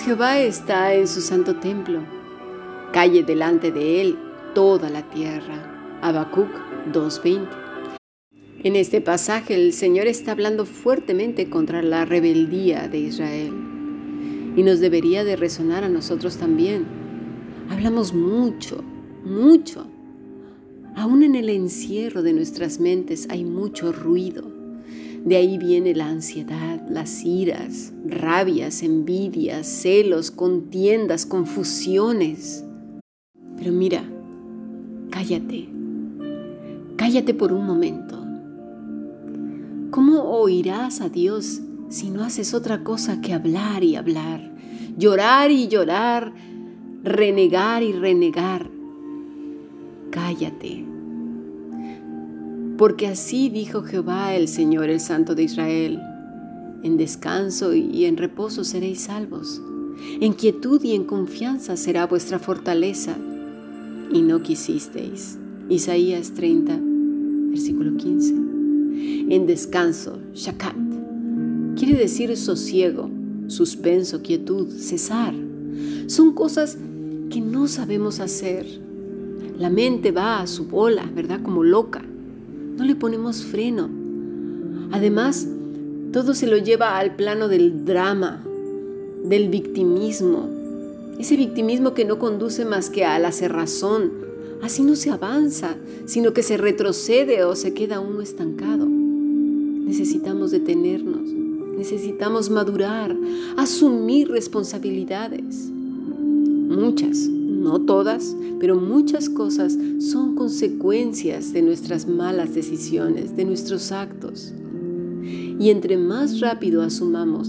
Jehová está en su santo templo. Calle delante de él toda la tierra. Habacuc 2.20. En este pasaje el Señor está hablando fuertemente contra la rebeldía de Israel y nos debería de resonar a nosotros también. Hablamos mucho, mucho. Aún en el encierro de nuestras mentes hay mucho ruido. De ahí viene la ansiedad, las iras, rabias, envidias, celos, contiendas, confusiones. Pero mira, cállate, cállate por un momento. ¿Cómo oirás a Dios si no haces otra cosa que hablar y hablar, llorar y llorar, renegar y renegar? Cállate. Porque así dijo Jehová el Señor, el Santo de Israel, en descanso y en reposo seréis salvos, en quietud y en confianza será vuestra fortaleza, y no quisisteis. Isaías 30, versículo 15. En descanso, shakat, quiere decir sosiego, suspenso, quietud, cesar. Son cosas que no sabemos hacer. La mente va a su bola, ¿verdad? Como loca. No le ponemos freno. Además, todo se lo lleva al plano del drama, del victimismo. Ese victimismo que no conduce más que a la cerrazón. Así no se avanza, sino que se retrocede o se queda uno estancado. Necesitamos detenernos, necesitamos madurar, asumir responsabilidades. Muchas, no todas, pero muchas cosas son consecuencias de nuestras malas decisiones, de nuestros actos. Y entre más rápido asumamos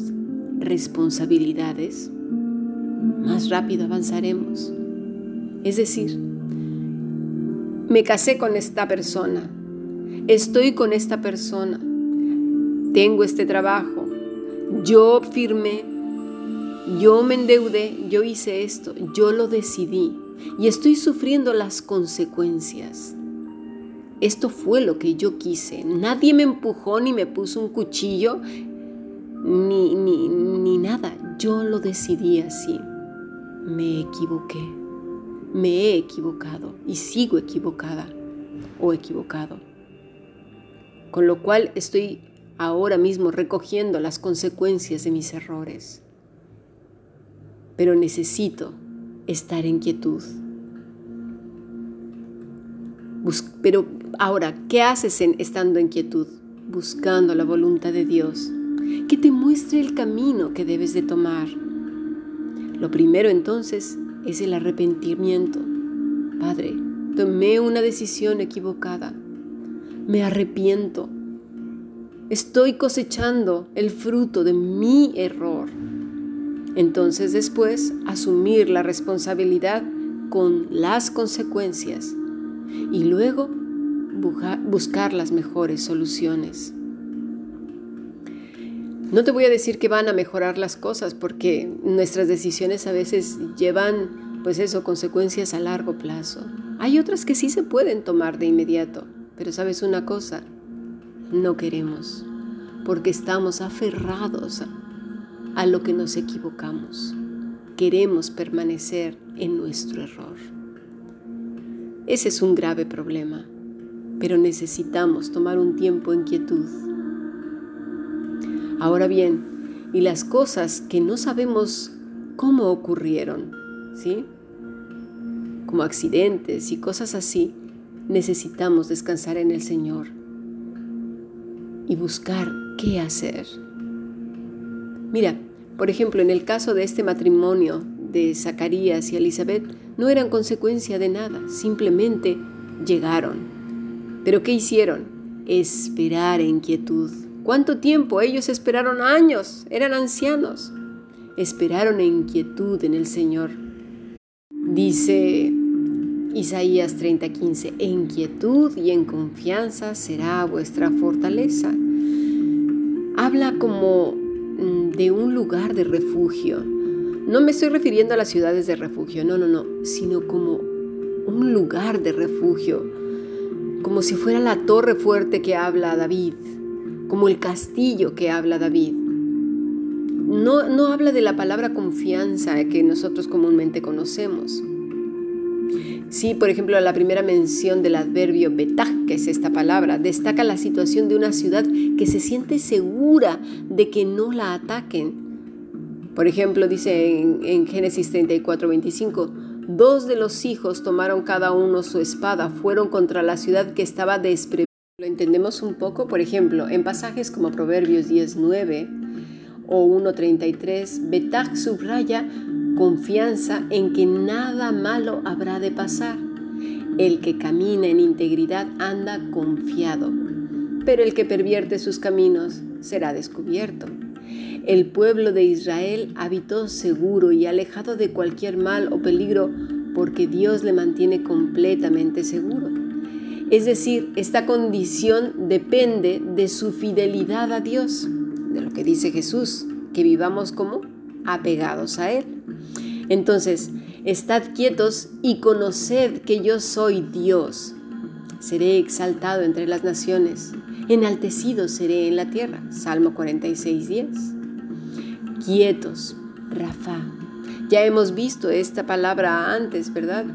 responsabilidades, más rápido avanzaremos. Es decir, me casé con esta persona, estoy con esta persona, tengo este trabajo, yo firmé, yo me endeudé, yo hice esto, yo lo decidí y estoy sufriendo las consecuencias. Esto fue lo que yo quise. Nadie me empujó ni me puso un cuchillo ni, ni, ni nada. Yo lo decidí así. Me equivoqué. Me he equivocado y sigo equivocada o equivocado. Con lo cual estoy ahora mismo recogiendo las consecuencias de mis errores. Pero necesito estar en quietud. Pero ahora, ¿qué haces en, estando en quietud? Buscando la voluntad de Dios, que te muestre el camino que debes de tomar. Lo primero entonces es el arrepentimiento. Padre, tomé una decisión equivocada. Me arrepiento. Estoy cosechando el fruto de mi error. Entonces después asumir la responsabilidad con las consecuencias y luego buscar las mejores soluciones. No te voy a decir que van a mejorar las cosas porque nuestras decisiones a veces llevan, pues eso, consecuencias a largo plazo. Hay otras que sí se pueden tomar de inmediato, pero sabes una cosa, no queremos porque estamos aferrados a lo que nos equivocamos. Queremos permanecer en nuestro error. Ese es un grave problema, pero necesitamos tomar un tiempo en quietud. Ahora bien, y las cosas que no sabemos cómo ocurrieron, ¿sí? Como accidentes y cosas así, necesitamos descansar en el Señor y buscar qué hacer. Mira, por ejemplo, en el caso de este matrimonio de Zacarías y Elizabeth, no eran consecuencia de nada, simplemente llegaron. Pero ¿qué hicieron? Esperar en quietud. ¿Cuánto tiempo? Ellos esperaron años, eran ancianos. Esperaron en quietud en el Señor. Dice Isaías 30:15, en quietud y en confianza será vuestra fortaleza. Habla como Mm, de un lugar de refugio. No me estoy refiriendo a las ciudades de refugio, no, no, no, sino como un lugar de refugio, como si fuera la torre fuerte que habla David, como el castillo que habla David. no, no habla de la palabra confianza que nosotros comúnmente conocemos. Sí, por ejemplo, la primera mención del adverbio betach, que es esta palabra, destaca la situación de una ciudad que se siente segura de que no la ataquen. Por ejemplo, dice en, Génesis 34, 25, dos de los hijos tomaron cada uno su espada, fueron contra la ciudad que estaba desprevenida. Lo entendemos un poco, por ejemplo, en pasajes como Proverbios 19 o 1.33, Betach subraya confianza en que nada malo habrá de pasar. El que camina en integridad anda confiado, pero el que pervierte sus caminos será descubierto. El pueblo de Israel habitó seguro y alejado de cualquier mal o peligro porque Dios le mantiene completamente seguro. Es decir, esta condición depende de su fidelidad a Dios, de lo que dice Jesús, que vivamos como apegados a Él. Entonces, estad quietos y conoced que yo soy Dios. Seré exaltado entre las naciones, enaltecido seré en la tierra. Salmo 46, 10. Quietos, Rafa. Ya hemos visto esta palabra antes, ¿verdad?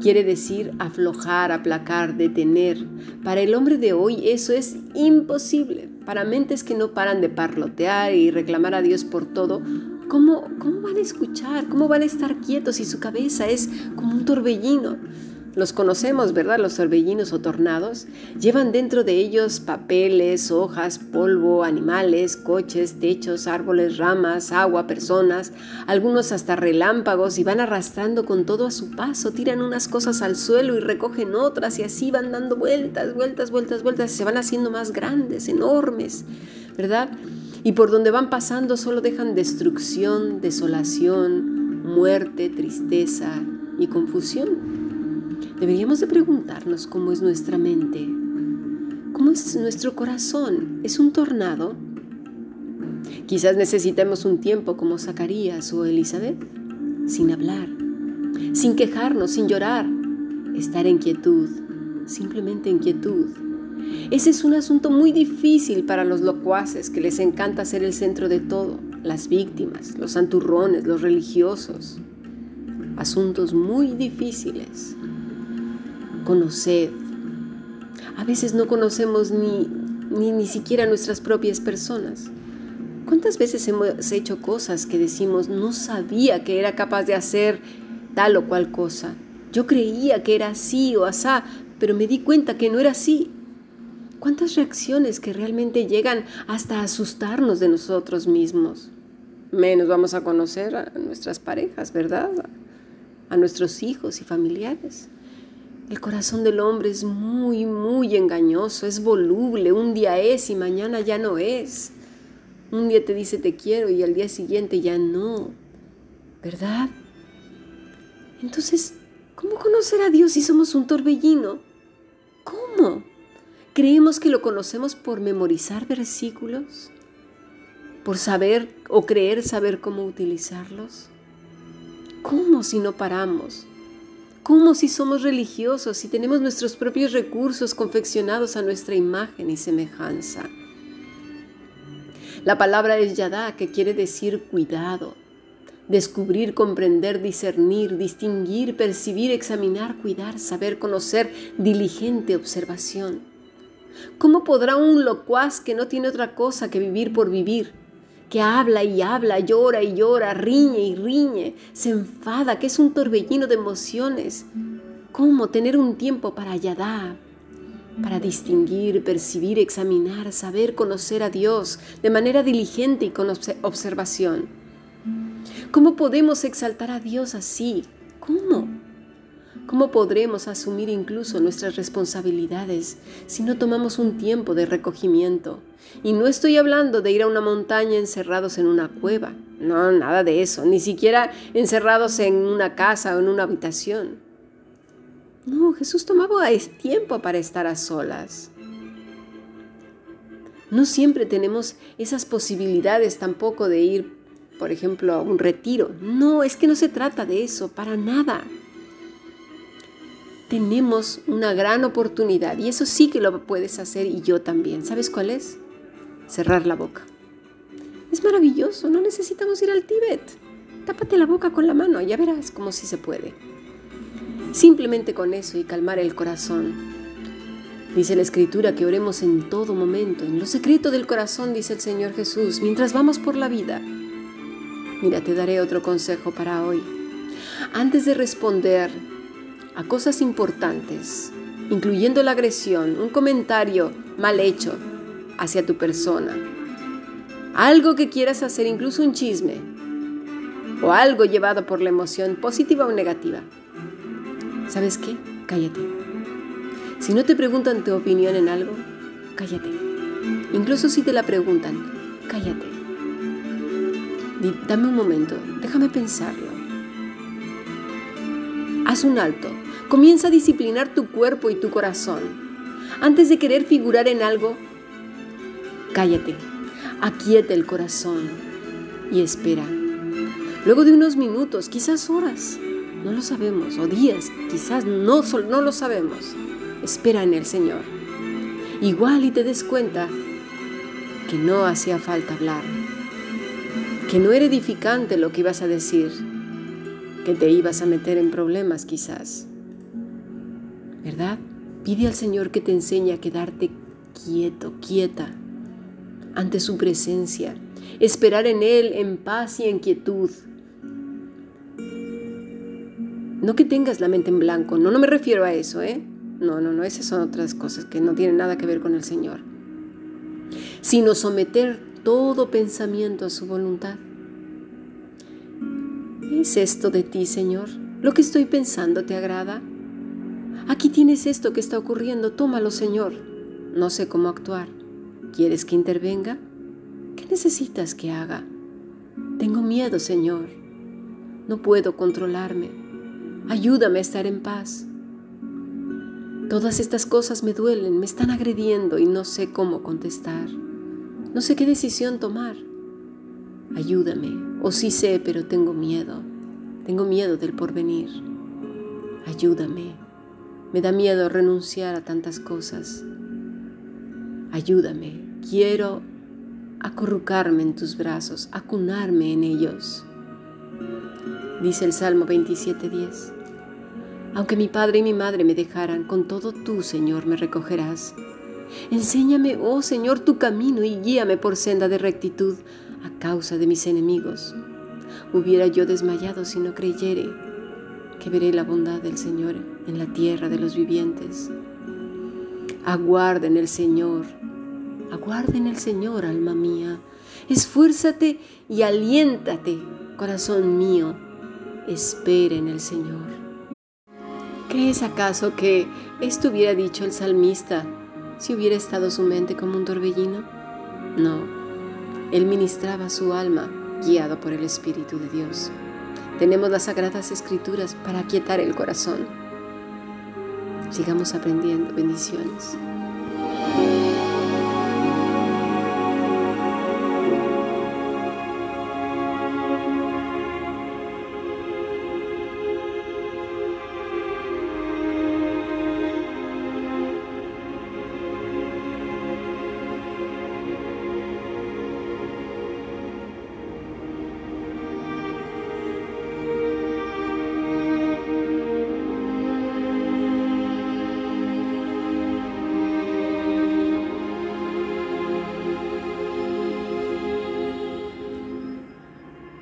Quiere decir aflojar, aplacar, detener. Para el hombre de hoy eso es imposible. Para mentes que no paran de parlotear y reclamar a Dios por todo, ¿Cómo, ¿Cómo van a escuchar? ¿Cómo van a estar quietos si su cabeza es como un torbellino? Los conocemos, ¿verdad? Los torbellinos o tornados. Llevan dentro de ellos papeles, hojas, polvo, animales, coches, techos, árboles, ramas, agua, personas, algunos hasta relámpagos y van arrastrando con todo a su paso. Tiran unas cosas al suelo y recogen otras y así van dando vueltas, vueltas, vueltas, vueltas se van haciendo más grandes, enormes, ¿verdad? y por donde van pasando solo dejan destrucción, desolación, muerte, tristeza y confusión. Deberíamos de preguntarnos cómo es nuestra mente, cómo es nuestro corazón. ¿Es un tornado? Quizás necesitemos un tiempo como Zacarías o Elizabeth, sin hablar, sin quejarnos, sin llorar, estar en quietud, simplemente en quietud ese es un asunto muy difícil para los locuaces que les encanta ser el centro de todo, las víctimas, los santurrones, los religiosos. Asuntos muy difíciles. Conoced. A veces no conocemos ni, ni, ni siquiera nuestras propias personas. ¿Cuántas veces hemos hecho cosas que decimos no sabía que era capaz de hacer tal o cual cosa? Yo creía que era así o asá, pero me di cuenta que no era así. ¿Cuántas reacciones que realmente llegan hasta asustarnos de nosotros mismos? Menos vamos a conocer a nuestras parejas, ¿verdad? A nuestros hijos y familiares. El corazón del hombre es muy, muy engañoso, es voluble, un día es y mañana ya no es. Un día te dice te quiero y al día siguiente ya no, ¿verdad? Entonces, ¿cómo conocer a Dios si somos un torbellino? ¿Cómo? ¿Creemos que lo conocemos por memorizar versículos? ¿Por saber o creer saber cómo utilizarlos? ¿Cómo si no paramos? ¿Cómo si somos religiosos, si tenemos nuestros propios recursos confeccionados a nuestra imagen y semejanza? La palabra es yadá, que quiere decir cuidado, descubrir, comprender, discernir, distinguir, percibir, examinar, cuidar, saber, conocer, diligente observación. ¿Cómo podrá un locuaz que no tiene otra cosa que vivir por vivir, que habla y habla, llora y llora, riñe y riñe, se enfada, que es un torbellino de emociones? ¿Cómo tener un tiempo para Yadá, para distinguir, percibir, examinar, saber conocer a Dios de manera diligente y con observación? ¿Cómo podemos exaltar a Dios así? ¿Cómo? ¿Cómo podremos asumir incluso nuestras responsabilidades si no tomamos un tiempo de recogimiento? Y no estoy hablando de ir a una montaña encerrados en una cueva, no, nada de eso, ni siquiera encerrados en una casa o en una habitación. No, Jesús tomaba tiempo para estar a solas. No siempre tenemos esas posibilidades tampoco de ir, por ejemplo, a un retiro. No, es que no se trata de eso, para nada tenemos una gran oportunidad y eso sí que lo puedes hacer y yo también. ¿Sabes cuál es? Cerrar la boca. Es maravilloso, no necesitamos ir al Tíbet. Tápate la boca con la mano, ya verás cómo sí se puede. Simplemente con eso y calmar el corazón. Dice la Escritura que oremos en todo momento, en lo secreto del corazón, dice el Señor Jesús, mientras vamos por la vida. Mira, te daré otro consejo para hoy. Antes de responder a cosas importantes, incluyendo la agresión, un comentario mal hecho hacia tu persona, algo que quieras hacer, incluso un chisme, o algo llevado por la emoción positiva o negativa. ¿Sabes qué? Cállate. Si no te preguntan tu opinión en algo, cállate. Incluso si te la preguntan, cállate. Dame un momento, déjame pensarlo. Haz un alto. Comienza a disciplinar tu cuerpo y tu corazón. Antes de querer figurar en algo, cállate, aquieta el corazón y espera. Luego de unos minutos, quizás horas, no lo sabemos, o días, quizás no, no lo sabemos, espera en el Señor. Igual y te des cuenta que no hacía falta hablar, que no era edificante lo que ibas a decir, que te ibas a meter en problemas quizás. ¿Verdad? Pide al Señor que te enseñe a quedarte quieto, quieta, ante su presencia, esperar en Él en paz y en quietud, no que tengas la mente en blanco, no, no me refiero a eso, ¿eh? No, no, no, esas son otras cosas que no tienen nada que ver con el Señor. Sino someter todo pensamiento a su voluntad. ¿Es esto de ti, Señor? ¿Lo que estoy pensando te agrada? Aquí tienes esto que está ocurriendo, tómalo, Señor. No sé cómo actuar. ¿Quieres que intervenga? ¿Qué necesitas que haga? Tengo miedo, Señor. No puedo controlarme. Ayúdame a estar en paz. Todas estas cosas me duelen, me están agrediendo y no sé cómo contestar. No sé qué decisión tomar. Ayúdame. O sí sé, pero tengo miedo. Tengo miedo del porvenir. Ayúdame. Me da miedo renunciar a tantas cosas. Ayúdame. Quiero acurrucarme en tus brazos, acunarme en ellos. Dice el Salmo 27:10. Aunque mi padre y mi madre me dejaran, con todo tú, Señor, me recogerás. Enséñame, oh Señor, tu camino y guíame por senda de rectitud a causa de mis enemigos. Hubiera yo desmayado si no creyere que veré la bondad del Señor en la tierra de los vivientes. Aguarda en el Señor, aguarda en el Señor, alma mía. Esfuérzate y aliéntate, corazón mío espere en el Señor. ¿Crees acaso que esto hubiera dicho el salmista si hubiera estado su mente como un torbellino? No, él ministraba su alma guiado por el Espíritu de Dios. Tenemos las sagradas escrituras para aquietar el corazón. Sigamos aprendiendo. Bendiciones.